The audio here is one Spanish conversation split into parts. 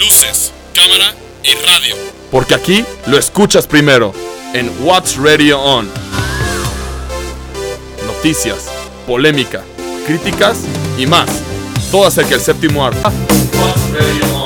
luces, cámara y radio. Porque aquí lo escuchas primero en What's Radio On. Noticias, polémica, críticas y más. Todo acerca del séptimo arte. What's Radio On.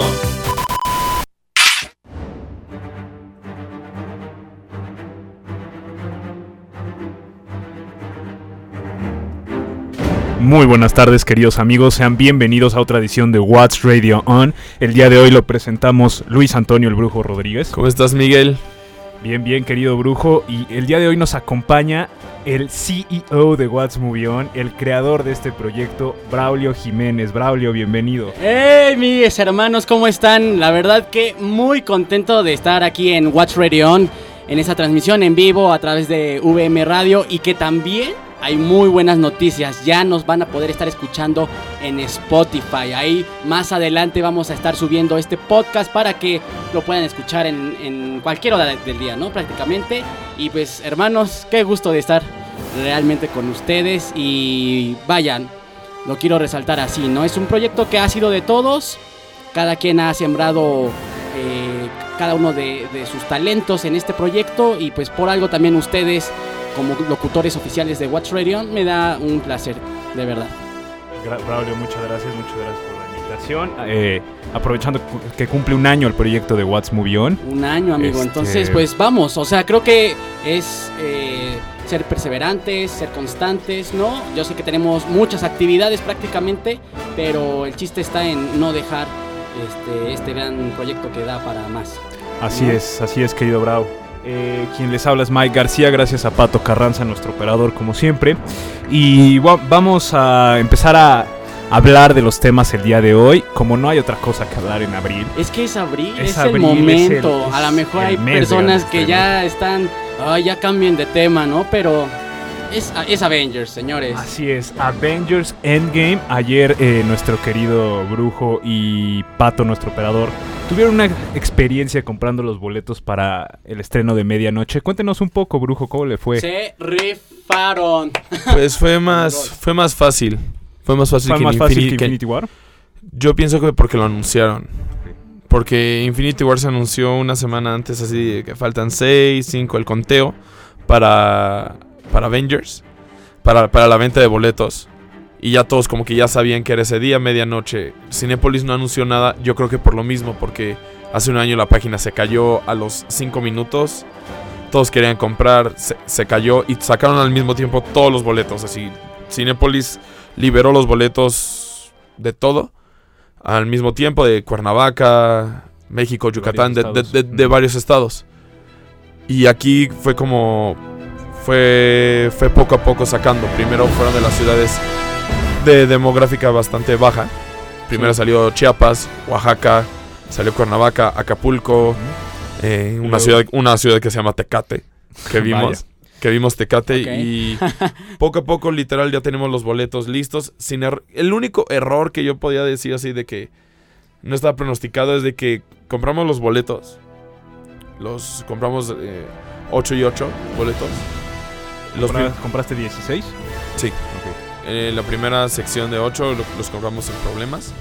Muy buenas tardes queridos amigos, sean bienvenidos a otra edición de What's Radio On. El día de hoy lo presentamos Luis Antonio el Brujo Rodríguez. ¿Cómo estás, Miguel? Bien, bien querido Brujo. Y el día de hoy nos acompaña el CEO de What's Movie On, el creador de este proyecto, Braulio Jiménez. Braulio, bienvenido. ¡Hey, mis hermanos! ¿Cómo están? La verdad que muy contento de estar aquí en What's Radio On, en esa transmisión en vivo a través de VM Radio y que también hay muy buenas noticias. Ya nos van a poder estar escuchando en Spotify. Ahí más adelante vamos a estar subiendo este podcast para que lo puedan escuchar en, cualquier hora del día, ¿no? Prácticamente. Y pues, hermanos, qué gusto de estar realmente con ustedes. Y vayan, lo quiero resaltar así, ¿no? Es un proyecto que ha sido de todos. Cada quien ha sembrado eh, cada uno de sus talentos en este proyecto. Y pues por algo también ustedes como locutores oficiales de Watch Radio, me da un placer, de verdad. Braulio, muchas gracias, muchas gracias por la invitación. Eh, aprovechando que cumple un año el proyecto de What's Movie On. Un año, amigo. Este- Entonces, pues vamos. O sea, creo que es eh, ser perseverantes, ser constantes, ¿no? Yo sé que tenemos muchas actividades prácticamente, pero el chiste está en no dejar este, este gran proyecto que da para más. Así ¿no? es, así es, querido Brau. Eh, quien les habla es Mike García, gracias a Pato Carranza, nuestro operador, como siempre. Y vamos a empezar a hablar de los temas el día de hoy. Como no hay otra cosa que hablar en abril. Es que es abril, Es es, abril, el es momento. a lo mejor hay personas que ya están, "Ay, ya cambien de tema, ¿no? Pero es, es Avengers, señores. Así es, Avengers Endgame. Ayer eh, nuestro querido Brujo y Pato, nuestro operador, tuvieron una experiencia comprando los boletos para el estreno de medianoche. Cuéntenos un poco, Brujo, cómo le fue. Se rifaron. Pues fue más, fue más fácil. Fue más fácil ¿Fue que más fácil que Infinity War? Yo pienso que porque lo anunciaron. Porque Infinity War se anunció una semana antes, así que faltan 6, 5, el conteo para, para Avengers, para, para la venta de boletos. Y ya todos como que ya sabían que era ese día, medianoche. Cinepolis no anunció nada, yo creo que por lo mismo, porque hace un año la página se cayó a los 5 minutos. Todos querían comprar, se, se cayó y sacaron al mismo tiempo todos los boletos. Así, Cinepolis liberó los boletos de todo al mismo tiempo de Cuernavaca, México, Yucatán, de, de- de varios estados. Y aquí fue como. Fue, fue poco a poco sacando. Primero fueron de las ciudades de demográfica bastante baja. Primero Sí. salió Chiapas, Oaxaca, salió Cuernavaca, Acapulco, eh, una, Luego- ciudad, una ciudad que se llama Tecate, que vimos. Que vimos Tecate y poco a poco, literal, ya tenemos los boletos listos. Sin er- el único error que yo podía decir así de que no estaba pronosticado es de que compramos los boletos. Los compramos 8 y 8 boletos. Los ¿Compra- prim- ¿Compraste 16? Sí. Ok. en la primera sección de 8 los compramos sin problemas.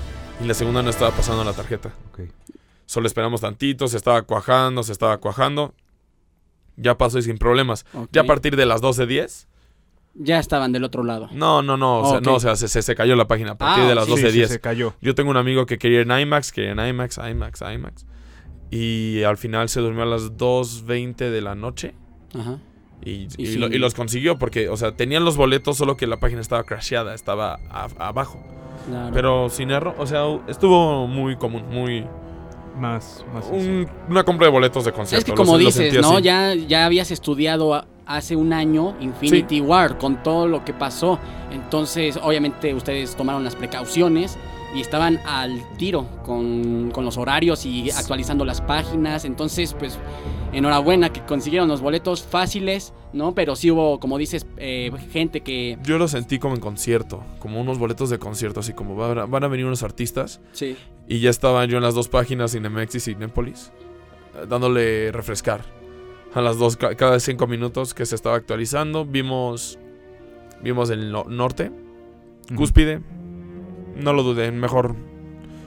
Y la segunda no estaba pasando la tarjeta. Ok. Solo esperamos tantito, se estaba cuajando, se estaba cuajando. Ya pasó y sin problemas. Ok. Ya a partir de las 12.10. Ya estaban del otro lado. No, no, no. O sea, Ok. no, o sea, se, se, se cayó la página a partir Ah, de las sí, 12.10. Sí, sí, se cayó. Yo tengo un amigo que quería ir en IMAX, quería en IMAX, IMAX, IMAX. Y al final se durmió a las 2.20 de la noche. Ajá. Y, Y y lo- y los consiguió porque, o sea, tenían los boletos, solo que la página estaba crasheada, estaba a- abajo. Claro. Pero sin error, o sea, estuvo muy común, muy... Más, más un- una compra de boletos de concierto. es que como lo dices, ¿no? así. Ya, ya habías estudiado hace un año Infinity War con todo lo que pasó. Entonces, obviamente, ustedes tomaron las precauciones y estaban al tiro con, con los horarios y actualizando las páginas. Entonces, pues, enhorabuena que consiguieron los boletos fáciles, ¿no? Pero sí hubo, como dices, eh, gente que... Yo lo sentí como en concierto, como unos boletos de concierto, así como van a, van a venir unos artistas. Sí. Y ya estaba yo en las dos páginas, Cinemex y Cinépolis, eh, dándole refrescar. A las dos, ca- cada cinco minutos que se estaba actualizando, vimos, vimos el no- norte, cúspide. No lo dudé, mejor,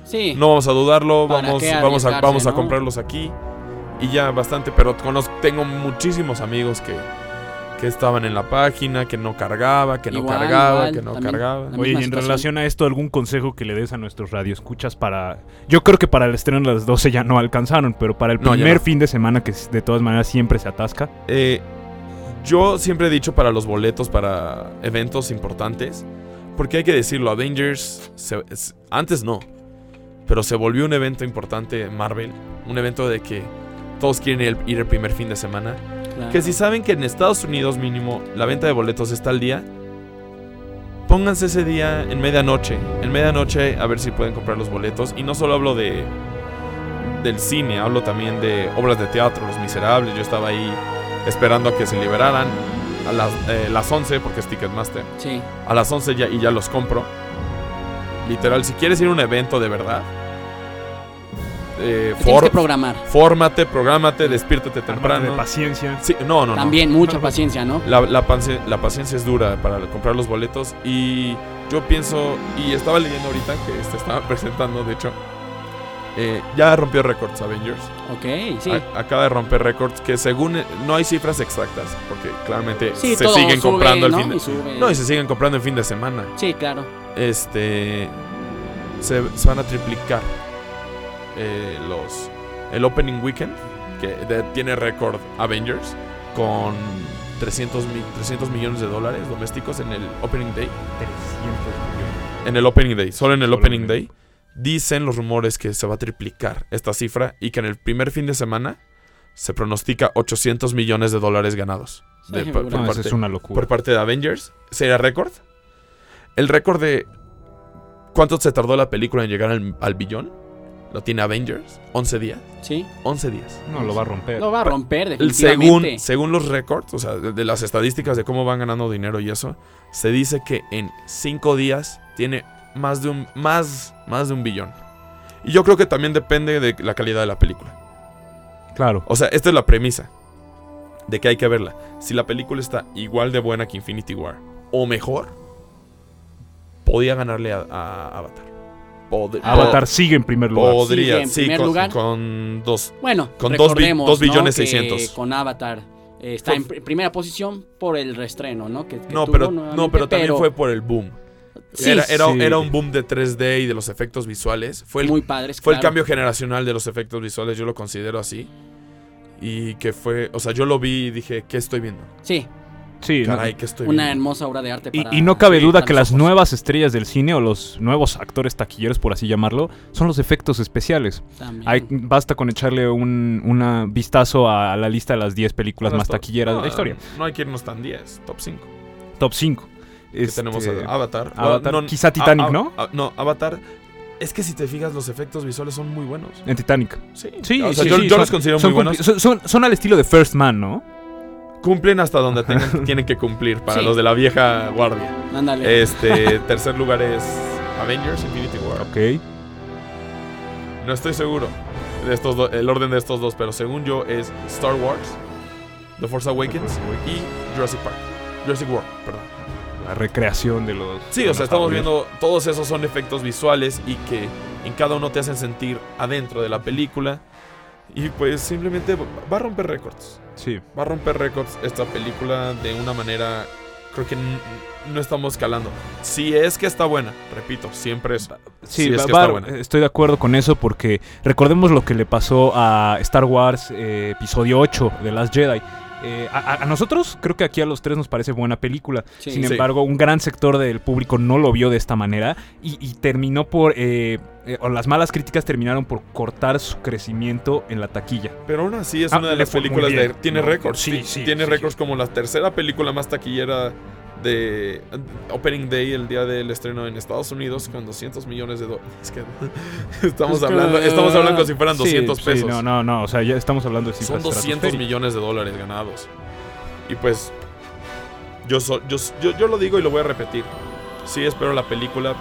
Sí. No vamos a dudarlo, ¿Para vamos, vamos, a, vamos a no? comprarlos aquí. Y ya bastante, pero conozco, tengo muchísimos amigos que, que estaban en la página, que no cargaba, que no Igual, cargaba, igual, que no también. cargaba. Oye, y en situación. relación a esto, ¿algún consejo que le des a nuestros radioescuchas para... Yo creo que para el estreno de las 12 ya no alcanzaron, pero para el No, primer no. fin de semana que de todas maneras siempre se atasca. Eh, yo siempre he dicho para los boletos, para eventos importantes, porque hay que decirlo, Avengers, se- es- antes no, pero se volvió un evento importante Marvel, un evento de que todos quieren ir, ir el primer fin de semana. Claro. Que si saben que en Estados Unidos mínimo la venta de boletos está al día, pónganse ese día en medianoche. En medianoche a ver si pueden comprar los boletos. Y no solo hablo de del cine, hablo también de obras de teatro, Los Miserables. Yo estaba ahí esperando a que se liberaran a las, eh, las 11 porque es Ticketmaster. Sí. A las 11 ya, y ya los compro. Literal, si quieres ir a un evento de verdad, eh, Te tienes for- que programar. fórmate, prográmate, despiértate temprano. de paciencia. Sí, no, no, no. También mucha paciencia, ¿no? La, la, la paciencia es dura para comprar los boletos y yo pienso, y estaba leyendo ahorita que se estaba presentando, de hecho, eh, ya rompió récords Avengers. Ok, sí. A- acaba de romper récords que según, eh, no hay cifras exactas, porque claramente Sí, se siguen sube, comprando el ¿no? fin de sube. No, y se siguen comprando el fin de semana. Sí, claro. Este, se, se van a triplicar eh, los, el opening weekend, que de- tiene récord Avengers, con 300, mi- 300 millones de dólares domésticos en el opening day. 300 millones. En el opening day, solo en el Solo opening en el- day. Dicen los rumores que se va a triplicar esta cifra y que en el primer fin de semana se pronostica 800 millones de dólares ganados. de- Sí, por, seguro. por No, eso parte, es una locura. por parte de Avengers. ¿Sería récord? El récord de cuánto se tardó la película en llegar al, al billón lo tiene Avengers. 11 días. Sí. 11 días. No, lo va a romper. Lo va a romper, definitivamente. según, según los récords, o sea, de, de las estadísticas de cómo van ganando dinero y eso, se dice que en 5 días tiene más de un más más de un billón. Y yo creo que también depende de la calidad de la película. Claro. O sea, esta es la premisa de que hay que verla. Si la película está igual de buena que Infinity War o mejor, podía ganarle a, a Avatar. Pod- Avatar sigue en primer lugar. podría, Sigue en sí, primer con, lugar. con dos. Bueno, Con dos bi- recordemos, dos billones ¿no? Con Avatar eh, está en pr- primera posición por el restreno, ¿no? Que, que No, tuvo pero, no, pero también fue por el boom. Sí, era, era, sí. era un boom de 3D y de los efectos visuales. Fue el, muy padres. fue el cambio generacional de los efectos visuales, yo lo considero así. Y que fue, o sea, yo lo vi y dije, ¿qué estoy viendo? Sí, Sí, no. Caray, ¿qué estoy una viendo? hermosa obra de arte Y, para y no cabe sí, duda que las ojos. nuevas estrellas del cine o los nuevos actores taquilleros, por así llamarlo, son los efectos especiales. Hay- basta con echarle un una vistazo a, la lista de las 10 películas más taquilleras de no, la historia. No hay que irnos tan 10, top 5. Top 5. Que tenemos Avatar. Avatar, Bueno, quizá Titanic, a- a- ¿no? a- no, Avatar. Es que si te fijas, los efectos visuales son muy buenos. En Titanic. Sí, Sí, o sea, sí, yo, sí, yo son- los considero son, muy buenos. son- son- son al estilo de First Man, ¿no? Cumplen hasta donde tengan- tienen que cumplir para Sí. los de la vieja guardia. Ándale. Este, tercer lugar es Avengers Infinity War. Ok. No estoy seguro de estos do- el orden de estos dos, pero según yo es Star Wars, The Force Awakens Force Awakens. y Jurassic Park. Jurassic World, perdón. La recreación de los. Sí, de o sea, estamos audios. viendo todos esos son efectos visuales y que en cada uno te hacen sentir adentro de la película y pues simplemente va a romper récords. Sí. Va a romper récords esta película de una manera creo que no estamos calando. Si es que está buena, repito, siempre es Sí, si es va- que va- está buena. estoy de acuerdo con eso porque recordemos lo que le pasó a Star Wars eh, episodio 8 de Last Jedi. Eh, a, nosotros, creo que aquí a los tres nos parece buena película. Sí. Sin Sí. embargo, un gran sector del público no lo vio de esta manera y, y terminó por... eh, eh, o las malas críticas terminaron por cortar su crecimiento en la taquilla. Pero aún así es Ah, una de las películas de tiene No, récords. sí, Sí, sí, tiene sí, récords como la tercera película más taquillera de Opening Day el día del estreno en Estados Unidos con 200 millones de dólares. Es que estamos Es que- hablando estamos hablando como si fueran Sí, 200 sí, pesos. no, no, no, o sea, ya estamos hablando de Son 200 estratosféricas. millones de dólares ganados. Y pues yo, so- yo, yo, yo lo digo y lo voy a repetir. Sí, espero la película.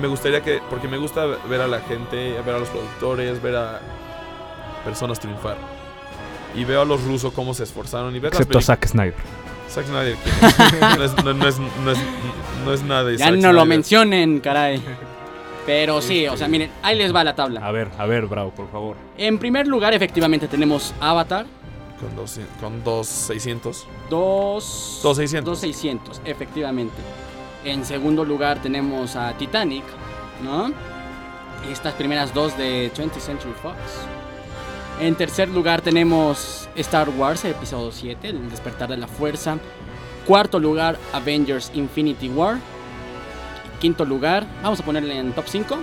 Me gustaría que, porque me gusta ver a la gente, ver a los productores, ver a personas triunfar. Y veo a los rusos cómo se esforzaron y ver Excepto a Zack Snyder. Zack Snyder. no, es, no, no es, no, es, no es nada de ya Zack no lo mencionen, caray. Pero sí, o sea, miren, ahí les va la tabla. A ver, a ver, Bravo, por favor. En primer lugar, efectivamente, tenemos Avatar. Con dos, con dos 600. Dos... Dos 600. Dos 600, efectivamente. En segundo lugar tenemos a Titanic, ¿no? Estas primeras dos de 20th Century Fox. En tercer lugar tenemos Star Wars, episodio 7, El despertar de la fuerza. Cuarto lugar, Avengers Infinity War. Quinto lugar, vamos a ponerle en top 5, Ujú.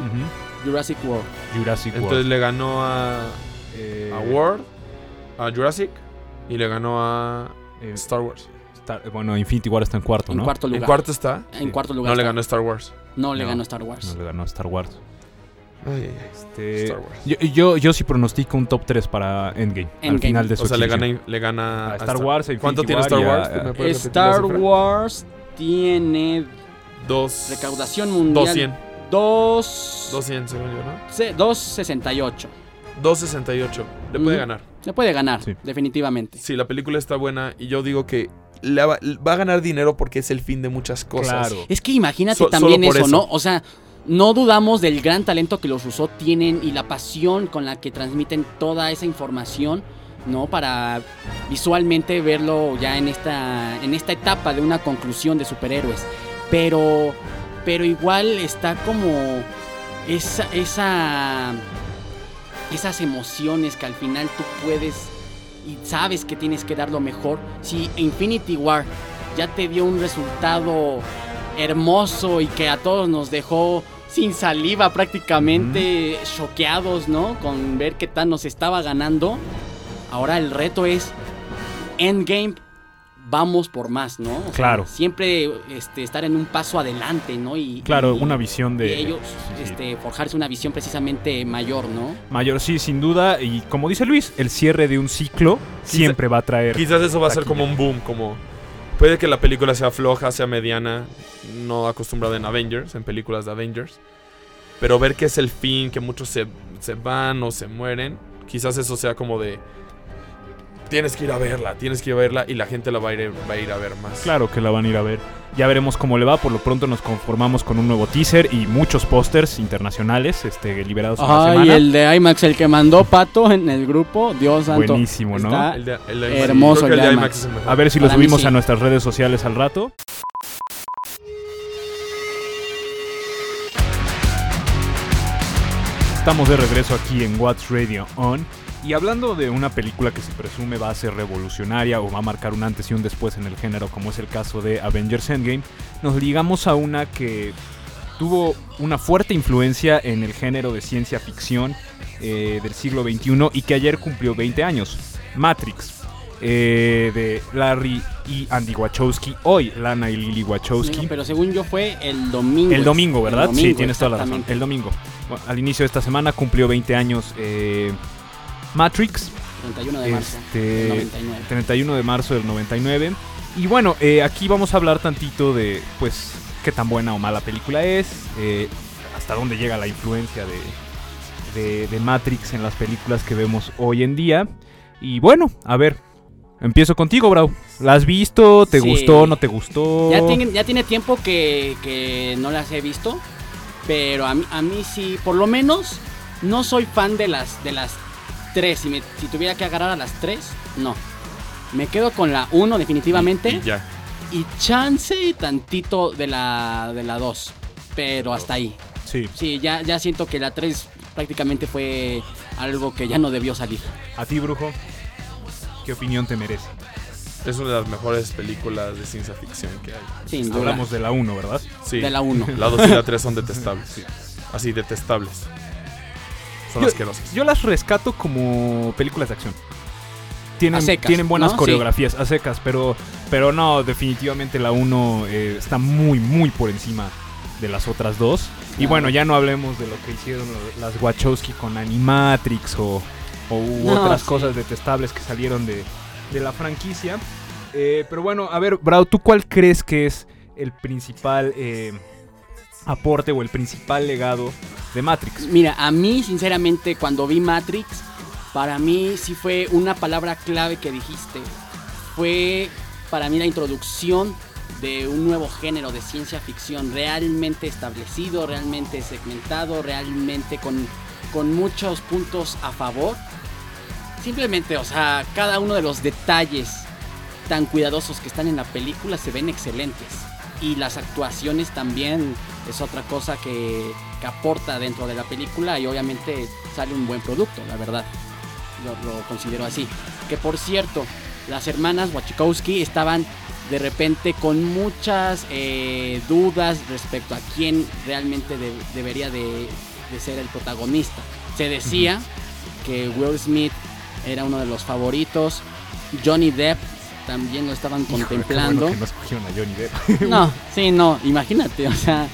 Jurassic World. Jurassic Entonces World. le ganó a, Eh, a World, a Jurassic y le ganó a eh, Star Wars. Star- bueno, Infinity War está en cuarto, En ¿no? cuarto En lugar. cuarto está. En cuarto lugar. No le ganó a Star Wars. No le No. ganó Star Wars. No le ganó a Star Wars. Ay, ay, ay. Este, Star Wars. Yo, yo, yo sí pronostico un top 3 para Endgame. Al final de su O sea, le gana, le gana A Star Wars, a ¿Cuánto tiene Star a- Wars? ¿Me a- puedes repetir la Star? Wars tiene Dos. recaudación mundial. 200. 2 200, según yo, ¿no? se- 268. 268. Le puede ganar. Se puede ganar, Sí. definitivamente. Sí, la película está buena y yo digo que le va, va a ganar dinero porque es el fin de muchas cosas. Claro. Es que imagínate So- también eso. ¿no? O sea, no dudamos del gran talento que los Rousseau tienen y la pasión con la que transmiten toda esa información, ¿no? Para visualmente verlo ya en esta, en esta etapa de una conclusión de superhéroes. Pero, pero igual está como esa, esa, esas emociones que al final tú puedes y sabes que tienes que dar lo mejor. Si Infinity War ya te dio un resultado hermoso y que a todos nos dejó sin saliva prácticamente choqueados, ¿no? Con ver que Thanos estaba ganando. Ahora el reto es Endgame, vamos por más, ¿no? O sea, Claro. siempre este, estar en un paso adelante, ¿no? Y, Claro, y- una visión de... y ellos sí, sí. este, forjarse una visión precisamente mayor, ¿no? Mayor, sí, sin duda. Y como dice Luis, el cierre de un ciclo siempre va a traer... Quizás eso va a ser como un boom, como... Puede que la película sea floja, sea mediana, no acostumbrada en Avengers, en películas de Avengers. Pero ver que es el fin, que muchos se, se van o se mueren, quizás eso sea como de... Tienes que ir a verla, tienes que ir a verla y la gente la va a ir, va a, ir a ver más. Claro que la van a ir a ver. Ya veremos cómo le va. Por lo pronto nos conformamos con un nuevo teaser y muchos pósters internacionales este, liberados la Ay, semana. el de IMAX, el que mandó Pato en el grupo, Dios santo. Buenísimo, ¿no? Está- El de- el de- Hermoso el el de IMAX. es el mejor. A ver si lo Para subimos sí. a nuestras redes sociales al rato. Estamos de regreso aquí en What's Radio On. Y hablando de una película que se presume va a ser revolucionaria o va a marcar un antes y un después en el género, como es el caso de Avengers Endgame, nos ligamos a una que tuvo una fuerte influencia en el género de ciencia ficción eh, del siglo XXI y que ayer cumplió 20 años. Matrix, eh, de Larry y Andy Wachowski, hoy Lana y Lily Wachowski. Pero según yo fue el domingo. El domingo, ¿verdad? El domingo, sí, tienes toda la razón. El domingo. Bueno, al inicio de esta semana cumplió 20 años eh, Matrix. 31 de marzo. Este, del 99. 31 de marzo del 99. Y bueno, eh, aquí vamos a hablar tantito de, pues, qué tan buena o mala película es, eh, hasta dónde llega la influencia de, de, de Matrix en las películas que vemos hoy en día. Y bueno, a ver, empiezo contigo, Brau. ¿La has visto? ¿Te Sí. gustó? ¿No te gustó? Ya tiene, ya tiene tiempo que, que no las he visto. Pero a mí, a mí sí, por lo menos, no soy fan de las, de las tres. Si, me- si tuviera que agarrar a las tres, no. Me quedo con la uno definitivamente. Y ya. Y chance tantito de la de la 2. Pero hasta ahí. Sí. Sí, ya, ya siento que la 3 prácticamente fue algo que ya no debió salir. A ti, Brujo, ¿qué opinión te merece? Es una de las mejores películas de ciencia ficción que hay. Sin duda. Hablamos de la 1, ¿verdad? Sí. De la 1. La 2 y la 3 son detestables. Así, detestables. Son Yo- asquerosas. Yo las rescato como películas de acción. Tienen, A secas, tienen buenas ¿no? coreografías a secas, pero, pero no, definitivamente la 1 eh, está muy, muy por encima de las otras dos. Y bueno, ya no hablemos de lo que hicieron las Wachowski con Animatrix o, o u No, otras sí. cosas detestables que salieron de, de la franquicia. Eh, pero bueno, a ver, Brau, ¿tú cuál crees que es el principal eh, aporte o el principal legado de Matrix? Mira, a mí, sinceramente, cuando vi Matrix, para mí sí fue una palabra clave que dijiste. Fue para mí la introducción de un nuevo género de ciencia ficción realmente establecido, realmente segmentado, realmente con, con muchos puntos a favor. Simplemente, o sea, cada uno de los detalles tan cuidadosos que están en la película se ven excelentes. Y las actuaciones también es otra cosa que, que aporta dentro de la película y obviamente sale un buen producto, la verdad. Lo, lo considero así. Que por cierto, las hermanas Wachikowski estaban de repente con muchas eh, dudas respecto a quién realmente de- debería de, de ser el protagonista. Se decía que Will Smith era uno de los favoritos, Johnny Depp también lo estaban Híjole, contemplando. bueno que no a Johnny Depp. No, sí, no, imagínate, o sea,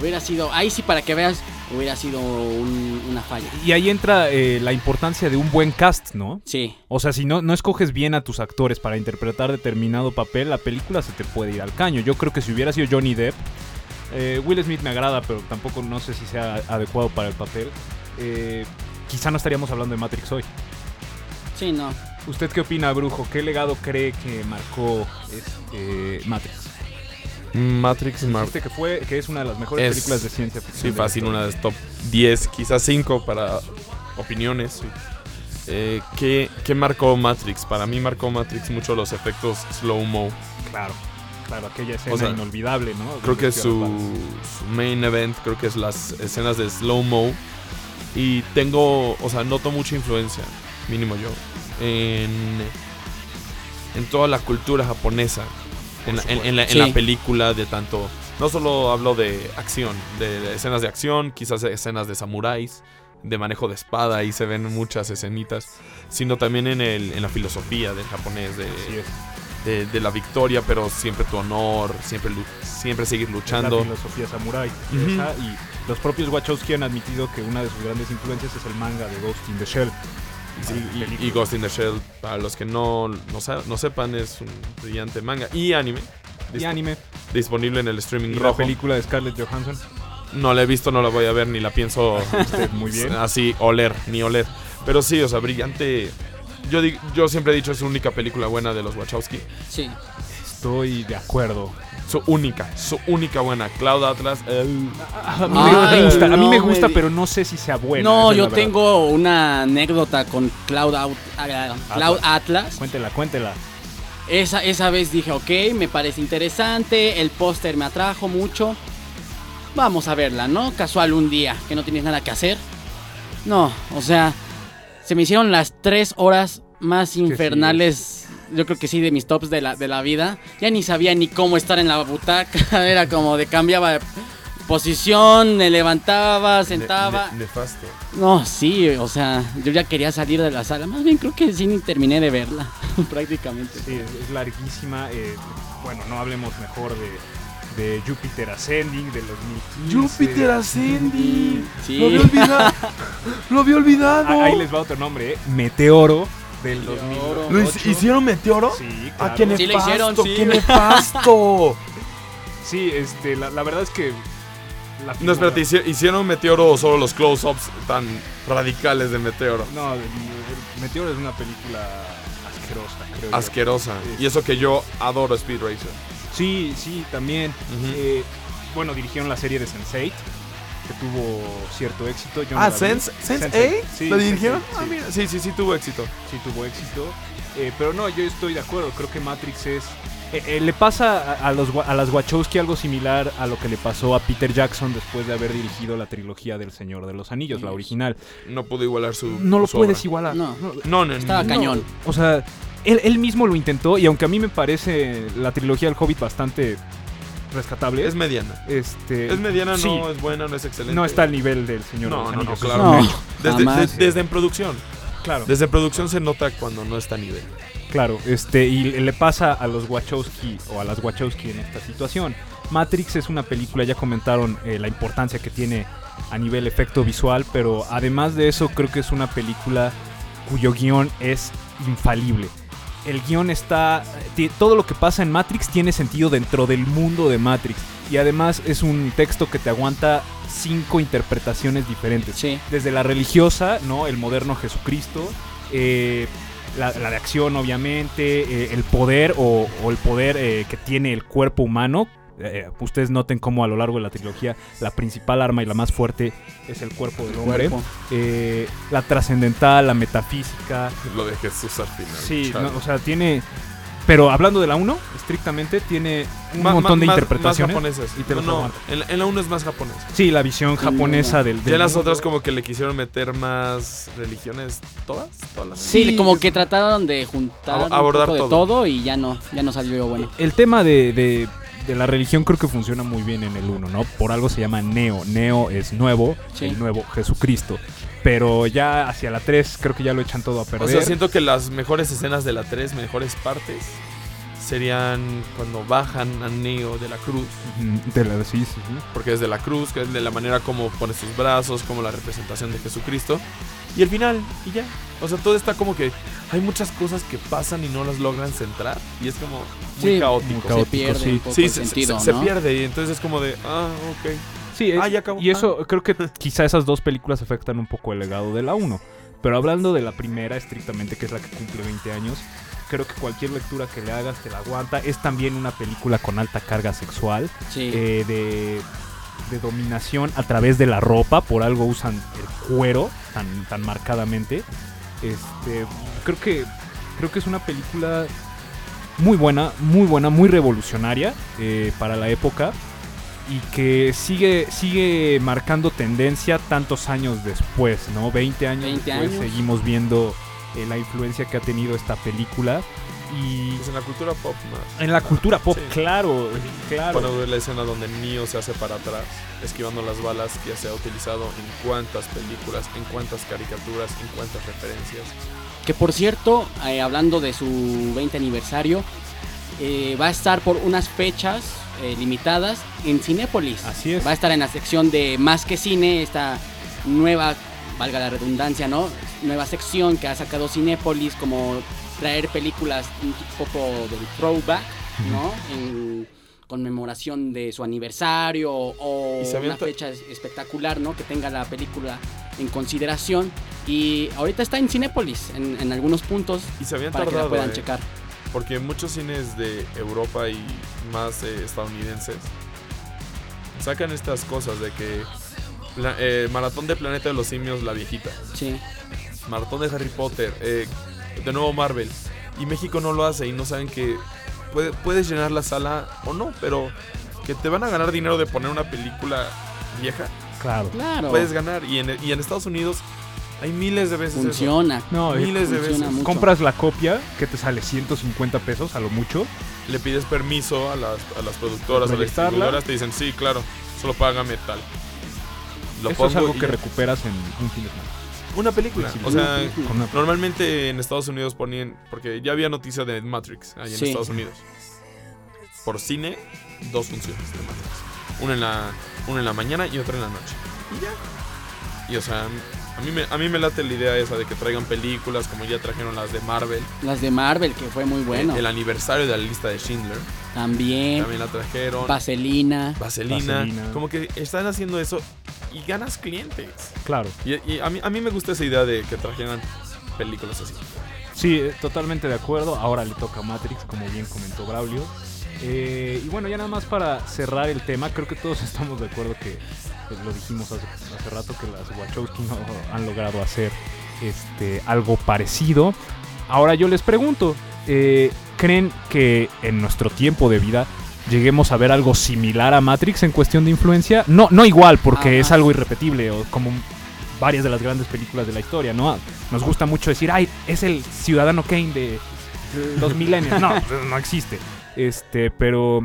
hubiera sido, ahí sí para que veas, hubiera sido un- una falla. Y ahí entra eh, la importancia de un buen cast, ¿no? Sí, O sea, si no, no escoges bien a tus actores para interpretar determinado papel, la película se te puede ir al caño. Yo creo que si hubiera sido Johnny Depp, eh, Will Smith me agrada, pero tampoco no sé si sea adecuado para el papel. eh, quizá no estaríamos hablando de Matrix hoy. sí, no. ¿Usted qué opina, Brujo? ¿Qué legado cree que marcó este, Matrix? Matrix Mar Dijiste que fue que es una de las mejores Es- películas de ciencia ficción. Sí, fácil, una de las top 10, quizás 5 para opiniones. Eh, ¿qué, qué marcó Matrix? Para mí marcó Matrix mucho los efectos slow-mo. Claro, claro, aquella escena O sea, inolvidable, ¿no? Creo que su, su main event, creo que es las escenas de slow-mo. Y tengo, o sea, noto mucha influencia, mínimo yo, en, en toda la cultura japonesa. En, la- en- en la, en Sí. la película de tanto... No solo hablo de acción, de escenas de acción, quizás escenas de samuráis, de manejo de espada, ahí se ven muchas escenitas, sino también en, el, en la filosofía del japonés, de, de, de la victoria, pero siempre tu honor, siempre, siempre seguir La luchando. filosofía samurái. Ujú. esa, y los propios Wachowski han admitido que una de sus grandes influencias es el manga de Ghost in the Shell. Y- y, película. y Ghost in the Shell, para los que no, no, no sepan, es un brillante manga y anime. Y anime. Disponible en el streaming Y la película de Scarlett Johansson. No la he visto, no la voy a ver, ni la pienso muy bien. así oler, ni oler. Pero sí, o sea, brillante. Yo, di- yo siempre he dicho es su única película buena de los Wachowski. Sí. Estoy de acuerdo. Su única, su única buena. Cloud Atlas. el- A mí Ay, me gusta, a mí no me me gusta di- pero no sé si sea buena. no, yo tengo una anécdota con Cloud, Out- ah, Cloud Atlas. Cuéntela, cuéntela. Esa, esa vez dije, ok, me parece interesante, el póster me atrajo mucho. Vamos a verla, ¿no? Casual un día, que no tienes nada que hacer. No, o sea, se me hicieron las tres horas más infernales, yo creo que sí, de mis tops de la, de la vida. Ya ni sabía ni cómo estar en la butaca, era como de cambiaba de posición, me levantaba, sentaba. Ne- ne- nefasto. No, sí, o sea, yo ya quería salir de la sala. Más bien creo que sí ni terminé de verla, prácticamente. Sí, es, larguísima. eh, bueno, no hablemos mejor de, de Jupiter Ascending, de los 2015. Jupiter Ascending. Sí. Lo había olvidado. Lo había olvidado. Ah, ahí les va otro nombre, ¿eh? Meteoro del Meteoro. 2008. ¿Lo hic- ¿Hicieron Meteoro? Sí, Ah, claro. qué Sí, le hicieron, nefasto, sí. qué nefasto. Sí, este, la, la verdad es que... la No, espérate, ¿hicieron Meteoro o solo los close-ups tan radicales de Meteoro? No, Meteoro es una película asquerosa, creo. Asquerosa. Y eso que yo adoro Speed Racer. Sí, sí, también. Eh, bueno, dirigieron la serie de Sense8, que tuvo cierto éxito. Yo no Ah, vi. Sense, Sense8. Sí, ¿Lo dirigieron? Sense8, Ah, sí. mira. Sí, sí, sí, tuvo éxito. sí tuvo éxito. Eh, pero no, yo estoy de acuerdo. Creo que Matrix es. eh, eh, le pasa a, a los, Wa- a las Wachowski algo similar a lo que le pasó a Peter Jackson después de haber dirigido la trilogía del Señor de los Anillos, la original. No pudo igualar su. No lo su puedes obra. igualar. No. No, no, Estaba no. cañón. O sea, él, él mismo lo intentó y aunque a mí me parece la trilogía del Hobbit bastante rescatable, Es mediana. este, Es mediana, sí, no es buena, no es excelente. no está al nivel del Señor No, de no, no, claro. No, Desde, de- desde en producción. Claro, Desde producción se nota cuando no está a nivel. claro. Este, y le pasa a los Wachowski o a las Wachowski en esta situación. Matrix es una película, ya comentaron eh, la importancia que tiene a nivel efecto visual, pero además de eso creo que es una película cuyo guion es infalible. El guion está... Todo lo que pasa en Matrix tiene sentido dentro del mundo de Matrix. Y además es un texto que te aguanta cinco interpretaciones diferentes. Sí. Desde la religiosa, ¿no? El moderno Jesucristo. eh, la, la de acción, obviamente, eh, el poder o, o el poder eh, que tiene el cuerpo humano. Eh, ustedes noten cómo a lo largo de la trilogía la principal arma y la más fuerte es el cuerpo del hombre. Cuerpo. Eh, la trascendental, la metafísica. Lo de Jesús al final. Sí, no, o sea, tiene... Pero hablando de la 1, estrictamente, tiene un Ma- montón ma- de más- interpretaciones. Más japonesas. y te no, no, en, la- en la 1 es más japonés. Sí, la visión japonesa del... Ya del en las mundo. otras como que le quisieron meter más religiones, todas, todas las Sí, Sí. como que trataron de juntar Ab- abordar un poco de todo. todo y ya no, ya no salió bueno. El tema de, de- de la religión creo que funciona muy bien en el 1, ¿no? Por algo se llama Neo. Neo es nuevo, Sí. el nuevo Jesucristo. Pero ya hacia la 3 creo que ya lo echan todo a perder. O sea, siento que las mejores escenas de la 3, mejores partes, serían cuando bajan a Neo de la cruz. De la, sí, sí, sí. Porque es de la cruz, que es de la manera como pone sus brazos, como la representación de Jesucristo. Y el final, y ya. O sea, todo está como que hay muchas cosas que pasan y no las logran centrar. Y es como muy Sí, caótico. muy Se caótico, pierde sí. un poco Sí, el se, se- sentido, se ¿no? pierde y entonces es como de, ah, ok. Sí, Ah, ya acabó. y eso creo que quizá esas dos películas afectan un poco el legado de la 1. Pero hablando de la primera estrictamente, que es la que cumple 20 años, creo que cualquier lectura que le hagas te la aguanta. Es también una película con alta carga sexual. Sí. eh, de, de dominación a través de la ropa, por algo usan el cuero tan, tan marcadamente. Este, creo que creo que es una película muy buena, muy buena, muy revolucionaria eh, para la época y que sigue sigue marcando tendencia tantos años después, ¿no? 20 años 20 después años. seguimos viendo eh, la influencia que ha tenido esta película y Pues en la cultura pop más. en la cultura pop, Sí. claro, claro. Cuando ve la escena donde Neo se hace para atrás, esquivando las balas que ya se ha utilizado en cuántas películas, en cuántas caricaturas, en cuántas referencias. Que por cierto, eh, hablando de su 20 aniversario, eh, va a estar por unas fechas eh, limitadas en Cinépolis. Así es. Va a estar en la sección de Más que Cine, esta nueva, valga la redundancia, ¿no? Nueva sección que ha sacado Cinépolis, como traer películas un poco del throwback, ¿no? En conmemoración de su aniversario o una fecha es- espectacular, ¿no? Que tenga la película en consideración. Y ahorita está en Cinépolis, en, en algunos puntos, Y se habían para que la tardado, puedan eh, checar. porque muchos cines de Europa y más eh, estadounidenses sacan estas cosas de que pla- eh, Maratón de Planeta de los Simios, la viejita, Sí. Maratón de Harry Potter, eh, de nuevo Marvel, y México no lo hace y no saben que puede- puedes llenar la sala o no, pero que te van a ganar dinero de poner una película vieja, Claro. Claro. puedes ganar. Y en, y en Estados Unidos hay miles de veces eso. Funciona. No, eh, Miles de funciona veces. mucho. compras la copia que te sale 150 pesos a lo mucho. Le pides permiso a las, a las productoras, a las distribuidoras, te dicen, sí, claro, solo págame tal. Lo Eso es algo que ya. recuperas en un fin de semana. Una película. Sí, o sea, película. Normalmente en Estados Unidos ponían, porque ya había noticia de Matrix ahí en Sí. Estados Unidos. Por cine, dos funciones de Matrix. Una en la, una en la mañana y otra en la noche. Y ya. Y o sea, a mí, me, a mí me late la idea esa de que traigan películas como ya trajeron las de Marvel. Las de Marvel, que fue muy bueno. El, el aniversario de la lista de Schindler. También. También la trajeron. Vaselina. Vaselina, Vaselina. Como que están haciendo eso y ganas clientes. Claro. Y, y a, mí, a mí me gusta esa idea de que trajeran películas así. Sí, eh, totalmente de acuerdo. Ahora le toca a Matrix, como bien comentó Braulio. Eh, y bueno, ya nada más para cerrar el tema, creo que todos estamos de acuerdo que, lo dijimos hace, hace rato, que las Wachowski no han logrado hacer este, algo parecido. Ahora yo les pregunto, eh, ¿creen que en nuestro tiempo de vida lleguemos a ver algo similar a Matrix en cuestión de influencia? No, no igual, porque Ajá. es algo irrepetible, o como varias de las grandes películas de la historia, ¿no? Nos gusta mucho decir, ay, es el ciudadano Kane de los milenios. No, no existe. Este, pero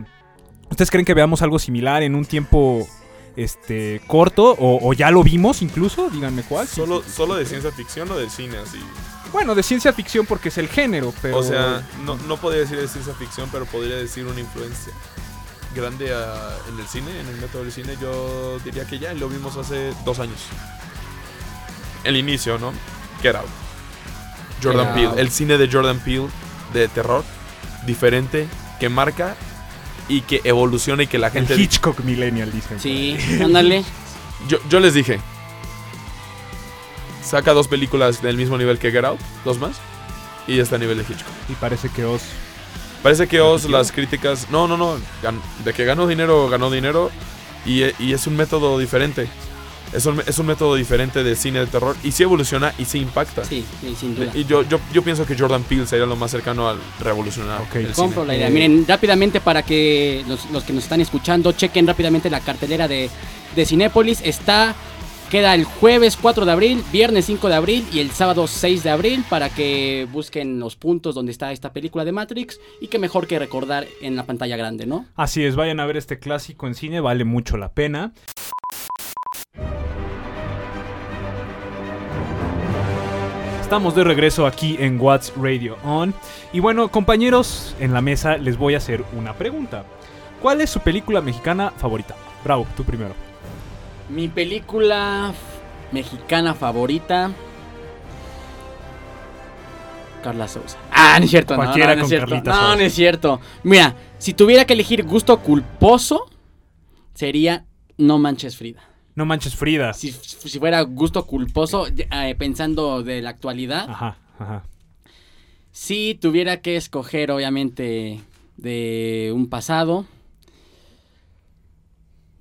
¿ustedes creen que veamos algo similar en un tiempo este corto o, o ya lo vimos incluso? Díganme cuál. Solo, solo de ciencia ficción o del cine así. Bueno, de ciencia ficción porque es el género, pero O sea, no, no podría decir de ciencia ficción, pero podría decir una influencia grande a- en el cine, en el método del cine. Yo diría que ya lo vimos hace dos años. El inicio, ¿no? Get Out. Jordan Get Peele. Out. El cine de Jordan Peele de terror, diferente, que marca y que evoluciona y que la el gente... Hitchcock millennial dicen. Sí, ándale. Yo, yo les dije, saca dos películas del mismo nivel que Get Out, dos más, y está a nivel de Hitchcock. Y parece que Oz. Parece que Oz, las críticas. No, no, no. de que ganó dinero, ganó dinero. Y, y es un método diferente. Es un, es un método diferente de cine de terror. Y sí evoluciona y sí impacta. Sí, sí, sin duda. Y yo, yo, yo pienso que Jordan Peele sería lo más cercano al revolucionar Ok. el Compro cine. la idea. Eh, Miren, rápidamente para que los, los que nos están escuchando chequen rápidamente la cartelera de, de Cinépolis. Está, queda el jueves 4 de abril, viernes 5 de abril y el sábado 6 de abril para que busquen los puntos donde está esta película de Matrix y que mejor que recordar en la pantalla grande, ¿no? Así es, vayan a ver este clásico en cine, vale mucho la pena. Estamos de regreso aquí en What's Radio On. Y bueno, compañeros, en la mesa les voy a hacer una pregunta. ¿Cuál es su película mexicana favorita? Bravo, tú primero. Mi película mexicana favorita. Carla Sousa. Ah, no es cierto, no, Cualquiera no, no es con cierto. Carlita No, Sousa. no es cierto. Mira, si tuviera que elegir gusto culposo, sería No Manches Frida. No manches Frida. Si, si fuera gusto culposo, eh, pensando de la actualidad, Ajá, ajá. si tuviera que escoger, obviamente, de un pasado.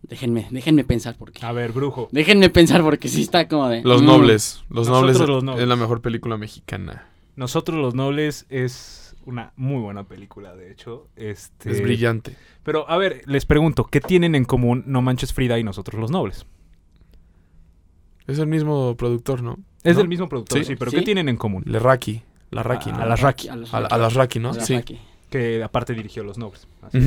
Déjenme, déjenme pensar porque. A ver, brujo. Déjenme pensar porque sí está como de. Los mm. Nobles. Los Nosotros Nobles los Nobles. es la mejor película mexicana. Nosotros los Nobles es una muy buena película, de hecho. Este... Es brillante. Pero, a ver, les pregunto, ¿qué tienen en común No Manches Frida y nosotros los nobles? Es el mismo productor, ¿no? Es ¿No? del mismo productor, sí, Sí. pero Sí. ¿qué tienen en común? La Raki, A- ¿no? a las Raki. A las A, Raki. a las Raki, ¿no? Las Sí. Raki. Que aparte dirigió Los Nobles. Así.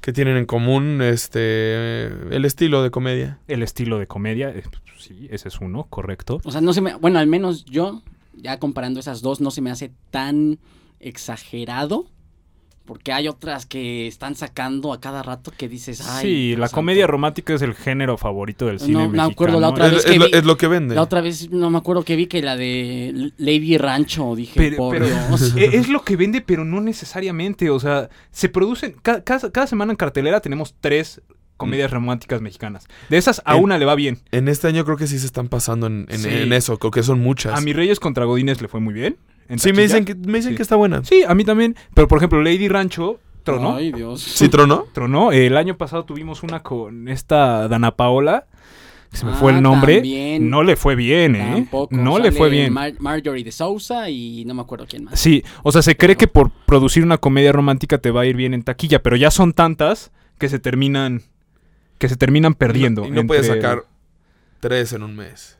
¿Qué tienen en común? Este. El estilo de comedia. El estilo de comedia, eh, sí, ese es uno, correcto. O sea, no se me. Bueno, al menos yo, ya comparando esas dos, no se me hace tan exagerado. Porque hay otras que están sacando a cada rato que dices. Ay, sí, la santo". comedia romántica es el género favorito del No, cine me mexicano. acuerdo la otra Es, vez es lo, vi- es lo que vende. La otra vez no me acuerdo que vi que la de Lady Rancho, dije, Pero, por pero Dios. eh, es lo que vende, pero no necesariamente. O sea, se producen. ca- Cada, cada semana en cartelera tenemos tres comedias románticas mexicanas. De esas, a En- una le va bien. En este año creo que sí se están pasando en, en- Sí. en eso, creo que son muchas. A mis Reyes contra Godines le fue muy bien. En sí, me dicen, que, me dicen Sí. que está buena. Sí, a mí también. Pero por ejemplo, Lady Rancho tronó. Ay, Dios. ¿Sí tronó? Tronó. El año pasado tuvimos una con esta Dana Paola. que Se me Ah, fue el nombre. también. No le fue bien, ¿eh? Tampoco. No le fue bien. Mar- Marjorie de Sousa y no me acuerdo quién más. Sí, o sea, se cree que por producir una comedia romántica te va a ir bien en taquilla, pero ya son tantas que se terminan que se terminan perdiendo. Y no, y no puedes sacar tres en un mes.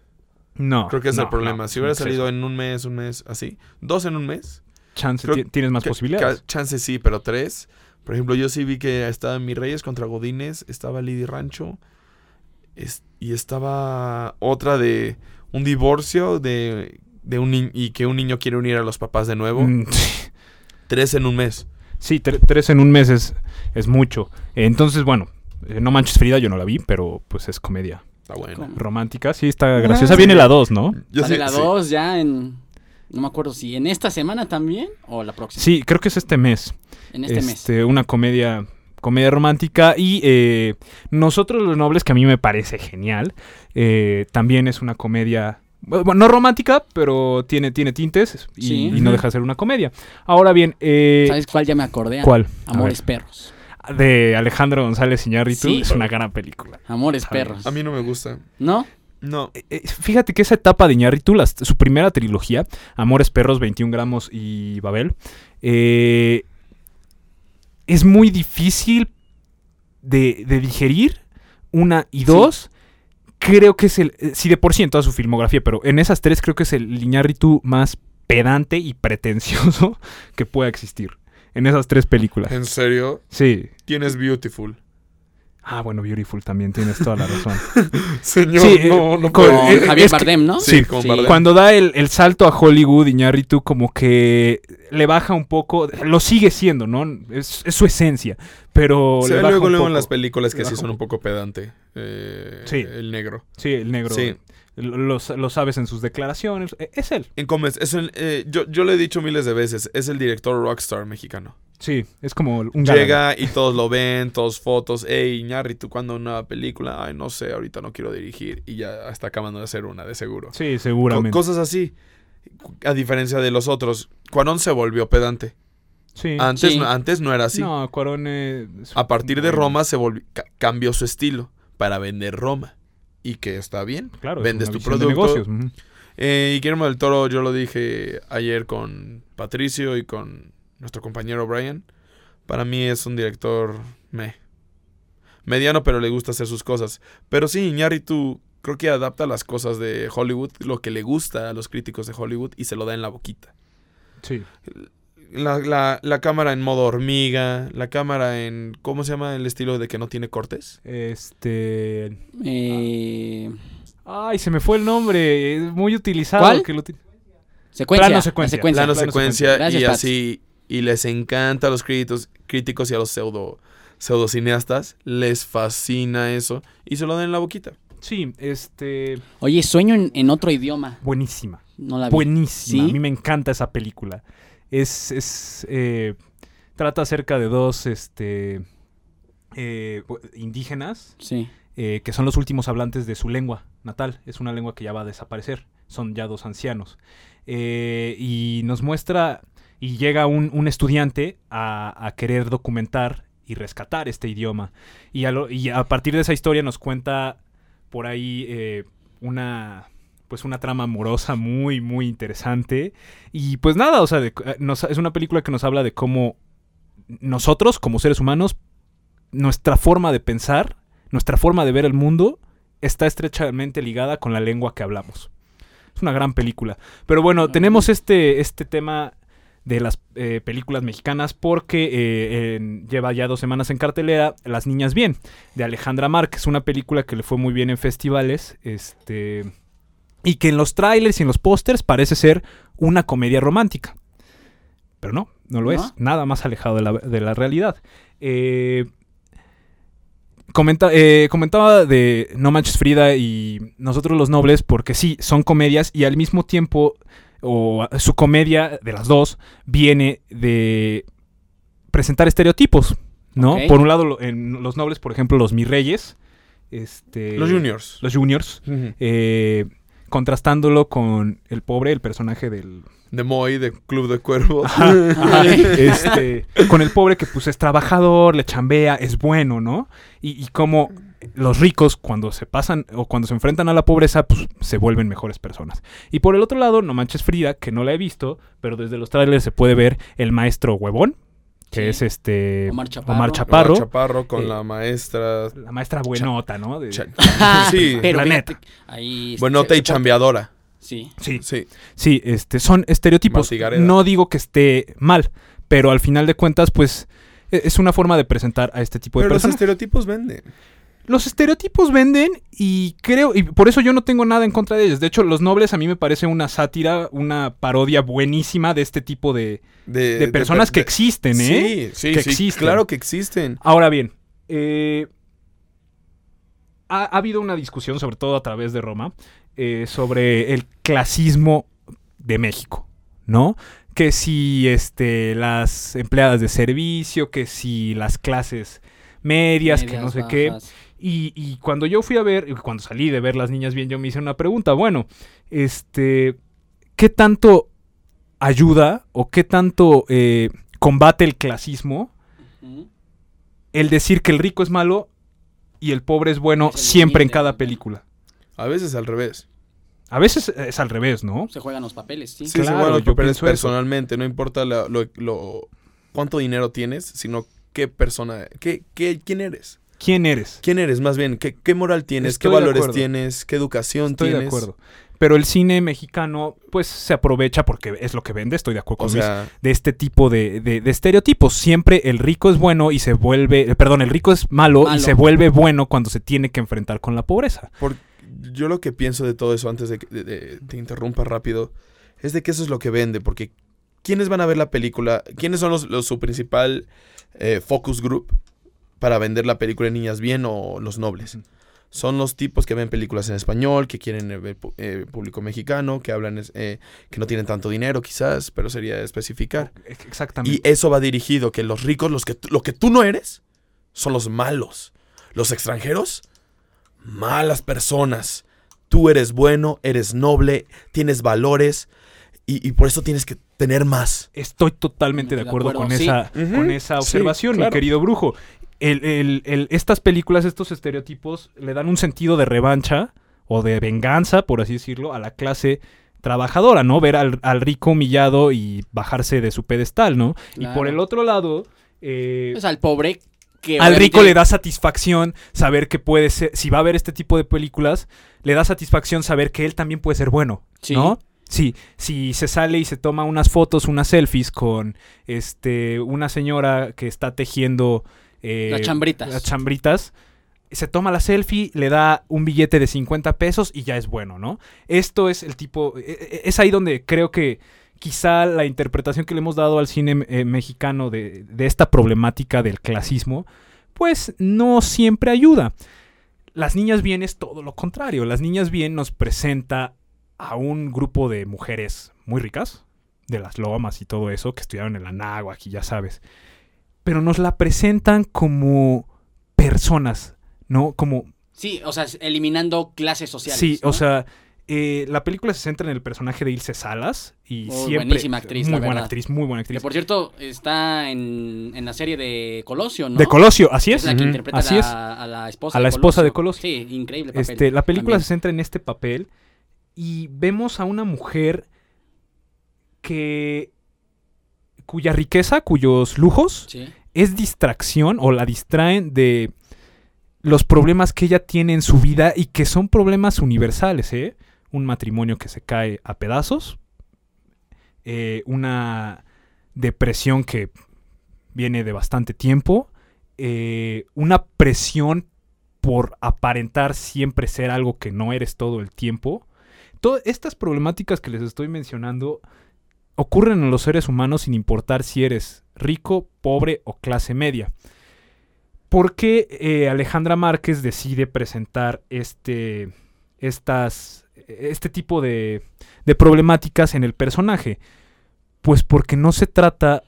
No. Creo que es no, el problema. no, si hubiera salido en un mes, un mes, así. Dos en un mes. chance tienes más que- posibilidades. Chance sí, pero tres. Por ejemplo, yo sí vi que estaba Mi Reyes contra Godines, estaba Lady Rancho. es- y estaba otra de un divorcio de, de un y que un niño quiere unir a los papás de nuevo. Mm, Tres en un mes. Sí, tre- tres en un mes es, es mucho. Entonces, bueno, eh, No Manches Frida yo no la vi, pero pues es comedia Está bueno. ¿Cómo? romántica. Sí, está graciosa. Ah, Viene sí. la 2, ¿no? Yo Sale sí- la sí. 2 ya en. No me acuerdo si en esta semana también o la próxima. Sí, creo que es este mes. En este mes. Este, Una comedia comedia romántica y eh, Nosotros los Nobles, que a mí me parece genial, eh, también es una comedia, bueno, no romántica, pero tiene, tiene tintes y, Sí. y no deja de ser una comedia. Ahora bien, eh, ¿Sabes cuál ya me acordé? ¿cuál? Amores Perros. De Alejandro González Iñárritu, Sí. es una gran película. Amores. Perros. A mí no me gusta. ¿No? No. Eh, eh, Fíjate que esa etapa de Iñárritu, las- su primera trilogía, Amores Perros, 21 gramos y Babel, eh, es muy difícil de, de digerir, una y Sí. dos. Creo que es el, eh, sí de por sí en toda su filmografía, pero en esas tres creo que es el Iñárritu más pedante y pretencioso que pueda existir. En esas tres películas. ¿En serio? Sí. Tienes Beautiful. Ah, bueno, Beautiful también, tienes toda la razón. Señor, Sí, no, no con- puedo. Con eh, Javier es que- Bardem, ¿no? Sí, con Bardem. Cuando da el, el salto a Hollywood, Iñárritu como que le baja un poco, lo sigue siendo, ¿no? Es, es su esencia, pero Se le ve baja luego, un luego en las películas que sí son un un poco pedante. Eh, Sí. El negro. Sí, el negro. Sí. Lo, lo- sabes en sus declaraciones. eh, Es él. En Comes, es el, eh, yo, yo lo he dicho miles de veces, es el director rockstar mexicano. Sí, es como un galán. Llega y todos lo ven, todos fotos. Ey, Iñárritu, ¿cuándo una película? Ay, no sé, ahorita no quiero dirigir. Y ya está acabando de hacer una, de seguro. Sí, Co- seguramente. cosas así. A diferencia de los otros, Cuarón se volvió pedante. Sí. Antes, Sí. no, antes no era así. No, Cuarón A partir de Roma se volvió, ca- cambió su estilo para vender Roma. Y que está bien. Claro, es vendes tu visión de producto. negocios, ujú. Eh, y Guillermo del Toro, yo lo dije ayer con Patricio y con nuestro compañero Brian. Para mí es un director me. mediano, pero le gusta hacer sus cosas. Pero sí, Iñárritu creo que adapta las cosas de Hollywood, lo que le gusta a los críticos de Hollywood y se lo da en la boquita. Sí. La, la- la cámara en modo hormiga, la cámara en. ¿Cómo se llama el estilo de que no tiene cortes? Este. Eh, Ay, se me fue el nombre. Es muy utilizado. ¿Cuál? que lo uti- secuencia. Plano la secuencia. secuencia. plano plano secuencia Gracias, y así y les encanta a los críticos críticos y a los pseudo pseudocineastas les fascina eso y se lo dan en la boquita Sí, este. Oye, sueño en, en otro idioma. Buenísima. No la vi. Buenísima. ¿Sí? A mí me encanta esa película. Es. es eh, trata acerca de dos este, eh, indígenas Sí. eh, que son los últimos hablantes de su lengua natal. Es una lengua que ya va a desaparecer. Son ya dos ancianos. Eh, y nos muestra. Y llega un, un estudiante a, a querer documentar y rescatar este idioma. Y a, lo- y a partir de esa historia nos cuenta por ahí una. Pues una trama amorosa muy, muy interesante. Y pues nada, o sea, de- eh, nos- es una película que nos habla de cómo nosotros, como seres humanos, nuestra forma de pensar, nuestra forma de ver el mundo, está estrechamente ligada con la lengua que hablamos. Es una gran película. Pero bueno, tenemos este, este tema de las eh, películas mexicanas porque eh, lleva ya dos semanas en cartelera Las Niñas Bien, de Alejandra Márquez, una película que le fue muy bien en festivales, este, y que en los trailers y en los pósters parece ser una comedia romántica. Pero no, no lo ¿No? es, nada más alejado de la, de la realidad. Eh, comenta- eh, comentaba de No Manches Frida y Nosotros los Nobles porque sí, son comedias y al mismo tiempo, o su comedia de las dos, viene de presentar estereotipos, ¿no? Por un lado, en Los Nobles, por ejemplo, los mis reyes, este, los juniors los juniors, eh, contrastándolo con el pobre, el personaje del, de Moy de Club de Cuervos Ajá, este, con el pobre que pues es trabajador, le chambea, es bueno, ¿no? Y, y como los ricos cuando se pasan o cuando se enfrentan a la pobreza, pues se vuelven mejores personas. Y por el otro lado, No Manches Frida, que no la he visto, pero desde los trailers se puede ver el maestro huevón, que Sí. es este Omar Chaparro. Omar Chaparro, Omar Chaparro con Eh, la maestra la maestra buenota, ¿no? De- sí pero la fíjate, neta. Ahí buenota se- y chambeadora Sí. sí, sí Sí, este, son estereotipos. No digo que esté mal, pero al final de cuentas, pues, e- es una forma de presentar a este tipo de pero los personas. estereotipos venden Los estereotipos venden y creo, y por eso yo no tengo nada en contra de ellos. De hecho, Los Nobles a mí me parece una sátira, una parodia buenísima de este tipo de, de, de personas per- que existen, ¿eh? sí sí Que sí, existen. claro que existen Ahora bien, eh, ha, ha habido una discusión, sobre todo a través de Roma, eh, sobre el clasismo de México, ¿no? Que si este, las empleadas de servicio, que si las clases medias, que no sé qué. Y, y cuando yo fui a ver, cuando salí de ver Las Niñas Bien, yo me hice una pregunta. Bueno, este, ¿qué tanto ayuda o qué tanto eh, combate el clasismo el decir que el rico es malo y el pobre es bueno Es siempre en cada película? a veces al revés A veces es al revés, ¿no? Se juegan los papeles, sí. Sí, Claro, se juegan los papeles eso. personalmente, no importa la- lo, lo- cuánto dinero tienes, sino qué persona, qué, qué, quién eres. ¿Quién eres? ¿Quién eres más bien? ¿Qué, qué moral tienes? Estoy ¿Qué valores tienes? ¿Qué educación Estoy tienes? de acuerdo. Pero el cine mexicano, pues, se aprovecha porque es lo que vende, estoy de acuerdo O con Luis, sea, de este tipo de, de- de estereotipos. Siempre el rico es bueno y se vuelve, eh, perdón, el rico es malo, Malo. y se vuelve bueno cuando se tiene que enfrentar con la pobreza. por- yo lo que pienso de todo eso, antes de que te interrumpa rápido, es de que eso es lo que vende, porque ¿quiénes van a ver la película? ¿Quiénes son los, los- su principal eh, focus group para vender la película de Niñas Bien o Los Nobles? Son los tipos que ven películas en español, que quieren eh, ver eh, público mexicano, que hablan, eh, que no tienen tanto dinero quizás, pero sería especificar. Exactamente. Y eso va dirigido, que los ricos, los que, lo que tú no eres, son los malos. Los extranjeros, malas personas. Tú eres bueno, eres noble, tienes valores. y, y por eso tienes que tener más. Estoy totalmente de De acuerdo, con, sí. esa, con esa sí, observación, mi querido brujo. El- el- el- estas películas, estos estereotipos, le dan un sentido de revancha o de venganza, por así decirlo, a la clase trabajadora, ¿no? Ver al, al rico humillado y bajarse de su pedestal, ¿no? Y por el otro lado, eh, Pues al pobre que al rico le da satisfacción saber que puede ser, si va a ver este tipo de películas, le da satisfacción saber que él también puede ser bueno, Sí. ¿no? Sí, si se sale y se toma unas fotos, unas selfies con este una señora que está tejiendo eh, Las chambritas. las chambritas, se toma la selfie, le da un billete de 50 pesos y ya es bueno, ¿no? Esto es el tipo, e- e- es ahí donde creo que quizá la interpretación que le hemos dado al cine eh, mexicano de, de esta problemática del clasismo, pues no siempre ayuda. Las niñas bien es todo lo contrario. Las niñas bien nos presenta a un grupo de mujeres muy ricas, de las lomas y todo eso, que estudiaron en la náhuatl y ya sabes. Pero nos la presentan como personas, ¿no? Como Sí, o sea, eliminando clases sociales. Sí, ¿no? o sea, eh, la película se centra en el personaje de Ilse Salas y Muy siempre buenísima actriz, muy buena actriz, muy buena Que actriz. por cierto está en, en la serie de Colosio, ¿no? De Colosio, así es. Es la que interpreta así a, es. la, a la esposa A la esposa de Colosio. Sí, increíble papel. Este, la película también. se centra en este papel y vemos a una mujer que cuya riqueza, cuyos lujos Sí. es distracción o la distraen de los problemas que ella tiene en su vida y que son problemas universales, ¿eh? Un matrimonio que se cae a pedazos, eh, una depresión que viene de bastante tiempo, eh, una presión por aparentar siempre ser algo que no eres todo el tiempo. Todas estas problemáticas que les estoy mencionando ocurren en los seres humanos sin importar si eres rico, pobre o clase media. ¿Por qué eh, Alejandra Márquez decide presentar este, estas, este tipo de, de problemáticas en el personaje? Pues porque no se trata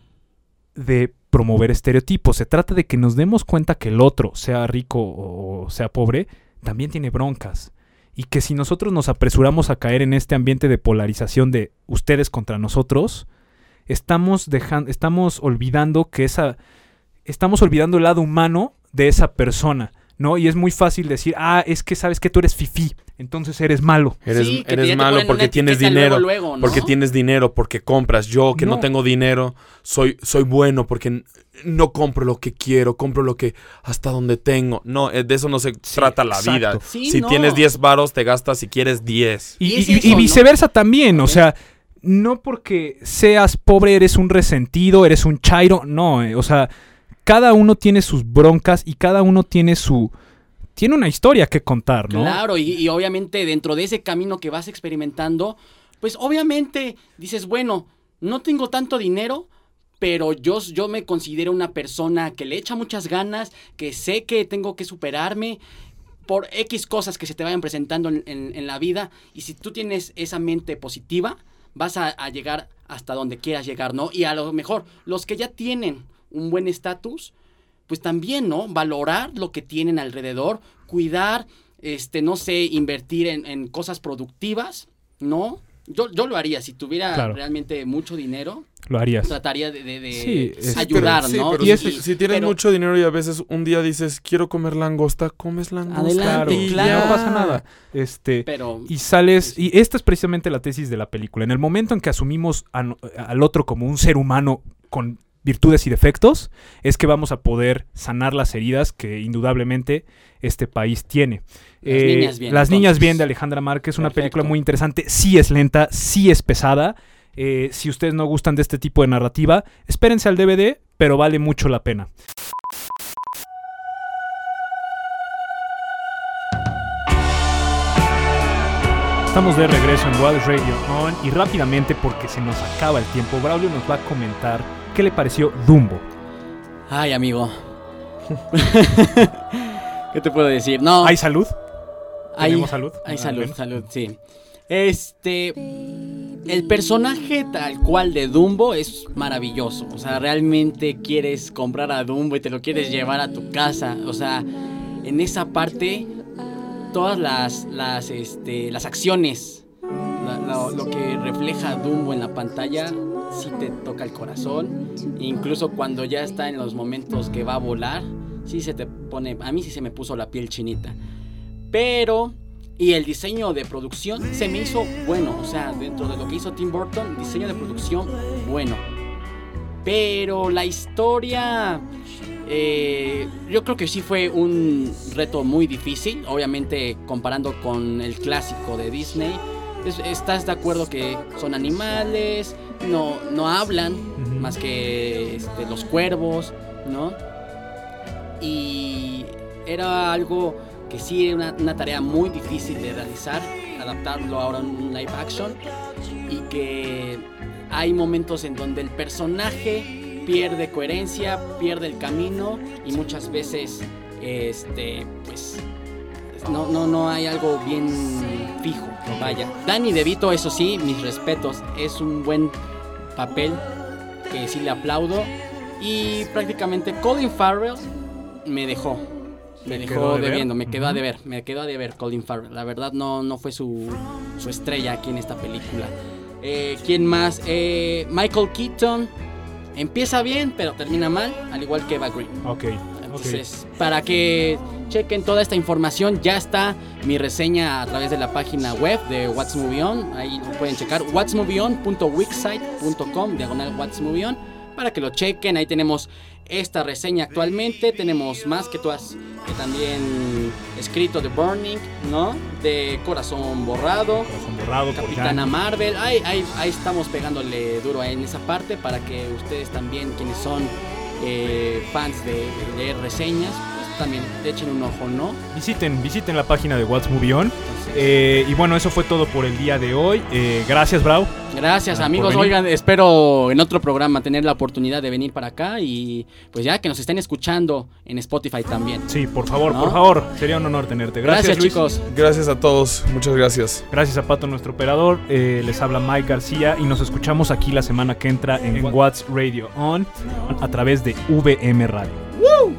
de promover estereotipos, se trata de que nos demos cuenta que el otro, sea rico o sea pobre, también tiene broncas. Y que si nosotros nos apresuramos a caer en este ambiente de polarización de ustedes contra nosotros, estamos dejando, estamos olvidando que esa, estamos olvidando el lado humano de esa persona, ¿no? Y es muy fácil decir, ah, es que sabes que tú eres fifí, entonces eres malo. Eres, Sí, que eres ya te malo porque tienes dinero. luego, luego, ¿no? Porque tienes dinero, porque compras. Yo que no, No. tengo dinero, soy, soy bueno porque no compro lo que quiero, compro lo que hasta donde tengo. No, eh, de eso no se trata la exacto. vida. Sí, si no. tienes 10 varos, te gastas si quieres 10. Y, Y es y- y eso, ¿no? viceversa también, o sea, no porque seas pobre eres un resentido, eres un chairo, no, eh, o sea, cada uno tiene sus broncas y cada uno tiene su... Tiene una historia que contar, ¿no? Claro, y, obviamente dentro de ese camino que vas experimentando, pues obviamente dices, bueno, no tengo tanto dinero, pero yo, yo me considero una persona que le echa muchas ganas, que sé que tengo que superarme por X cosas que se te vayan presentando en, la vida. Y si tú tienes esa mente positiva, vas a llegar hasta donde quieras llegar, ¿no? Y a lo mejor los que ya tienen un buen estatus, pues también, ¿no? Valorar lo que tienen alrededor, cuidar, este, no sé, invertir en, en cosas productivas, ¿no? Yo, yo lo haría, si tuviera Claro. realmente mucho dinero, Lo harías. trataría de, de- de Sí, es- ayudar, Sí, ¿no? pero Y si, es- si tienes pero- mucho dinero y a veces un día dices, quiero comer langosta, comes langosta. Adelante, y claro, no pasa nada. Este, Pero, y sales, y esta es precisamente la tesis de la película. En el momento en que asumimos a al otro como un ser humano con virtudes y defectos, es que vamos a poder sanar las heridas que indudablemente este país tiene. Las Eh, niñas bien, Las niñas entonces. bien de Alejandra Márquez, una película muy interesante, sí es lenta, sí es pesada. Eh, si ustedes no gustan de este tipo de narrativa, espérense al DVD, pero vale mucho la pena. Estamos de regreso en Wild Radio On y rápidamente porque se nos acaba el tiempo, Braulio nos va a comentar qué le pareció Dumbo. ay, amigo. ¿Qué te puedo decir? No, ¿Hay salud? hay, ¿Tenemos salud? hay salud, salud, sí. Este, el personaje tal cual de Dumbo es maravilloso. O sea, realmente quieres comprar a Dumbo y te lo quieres llevar a tu casa. O sea, en esa parte, todas las, las, este, las acciones, la- lo que refleja Dumbo en la pantalla sí te toca el corazón. Incluso cuando ya está en los momentos que va a volar, sí se te pone, a mí sí se me puso la piel chinita. Pero, y el diseño de producción se me hizo bueno, o sea, dentro de lo que hizo Tim Burton, diseño de producción bueno. Pero la historia, eh, yo creo que sí fue un reto muy difícil, obviamente comparando con el clásico de Disney. Es- estás de acuerdo que son animales, no, no hablan más que este, los cuervos, ¿no? Y era algo que sí era una, una tarea muy difícil de realizar, adaptarlo ahora en un live action y que hay momentos en donde el personaje pierde coherencia, pierde el camino y muchas veces este pues no, no, no hay algo bien fijo, vaya. Danny DeVito, eso sí, mis respetos, es un buen papel que sí le aplaudo y prácticamente Colin Farrell me dejó. Me ¿Te quedó dejó debiendo, me quedó a deber, me quedó a deber Colin Farrell. La verdad no, no fue su, su estrella aquí en esta película. Eh, ¿Quién más? Eh, Michael Keaton. Empieza bien, pero termina mal, al igual que Eva Green. Ok. Entonces, para que chequen toda esta información, ya está mi reseña a través de la página web de What's Movie On. Ahí lo pueden checar, whatsmovieon.wixsite.com, diagonal What's Movie On, para que lo chequen. Ahí tenemos esta reseña actualmente. Tenemos más que tú has eh, también escrito de Burning, ¿no? De Corazón Borrado. Corazón borrado Capitana. Marvel, ahí, ahí, ahí estamos pegándole duro en esa parte para que ustedes también, quienes son eh, fans de, de leer reseñas, también echen un ojo, ¿no? Visiten, visiten la página de What's Movie On. Entonces, Eh, y bueno, eso fue todo por el día de hoy. Eh, gracias, Brau. gracias por amigos, oigan, espero en otro programa tener la oportunidad de venir para acá y pues ya que nos estén escuchando en Spotify también. Sí, por favor, ¿No? por favor. Sería un honor tenerte. Gracias, Gracias, chicos. Gracias a todos, muchas gracias. Gracias a Pato, nuestro operador. Eh, les habla Mike García y nos escuchamos aquí la semana que entra en What's Radio On a través de VM Radio. Lord,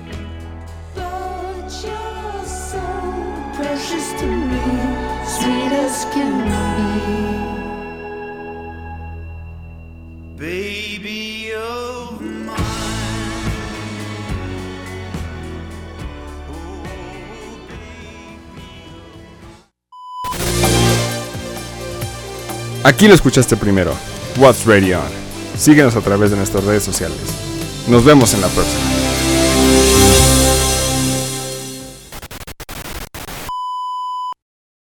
Aquí lo escuchaste primero. What's Radio On. Síguenos a través de nuestras redes sociales. Nos vemos en la próxima.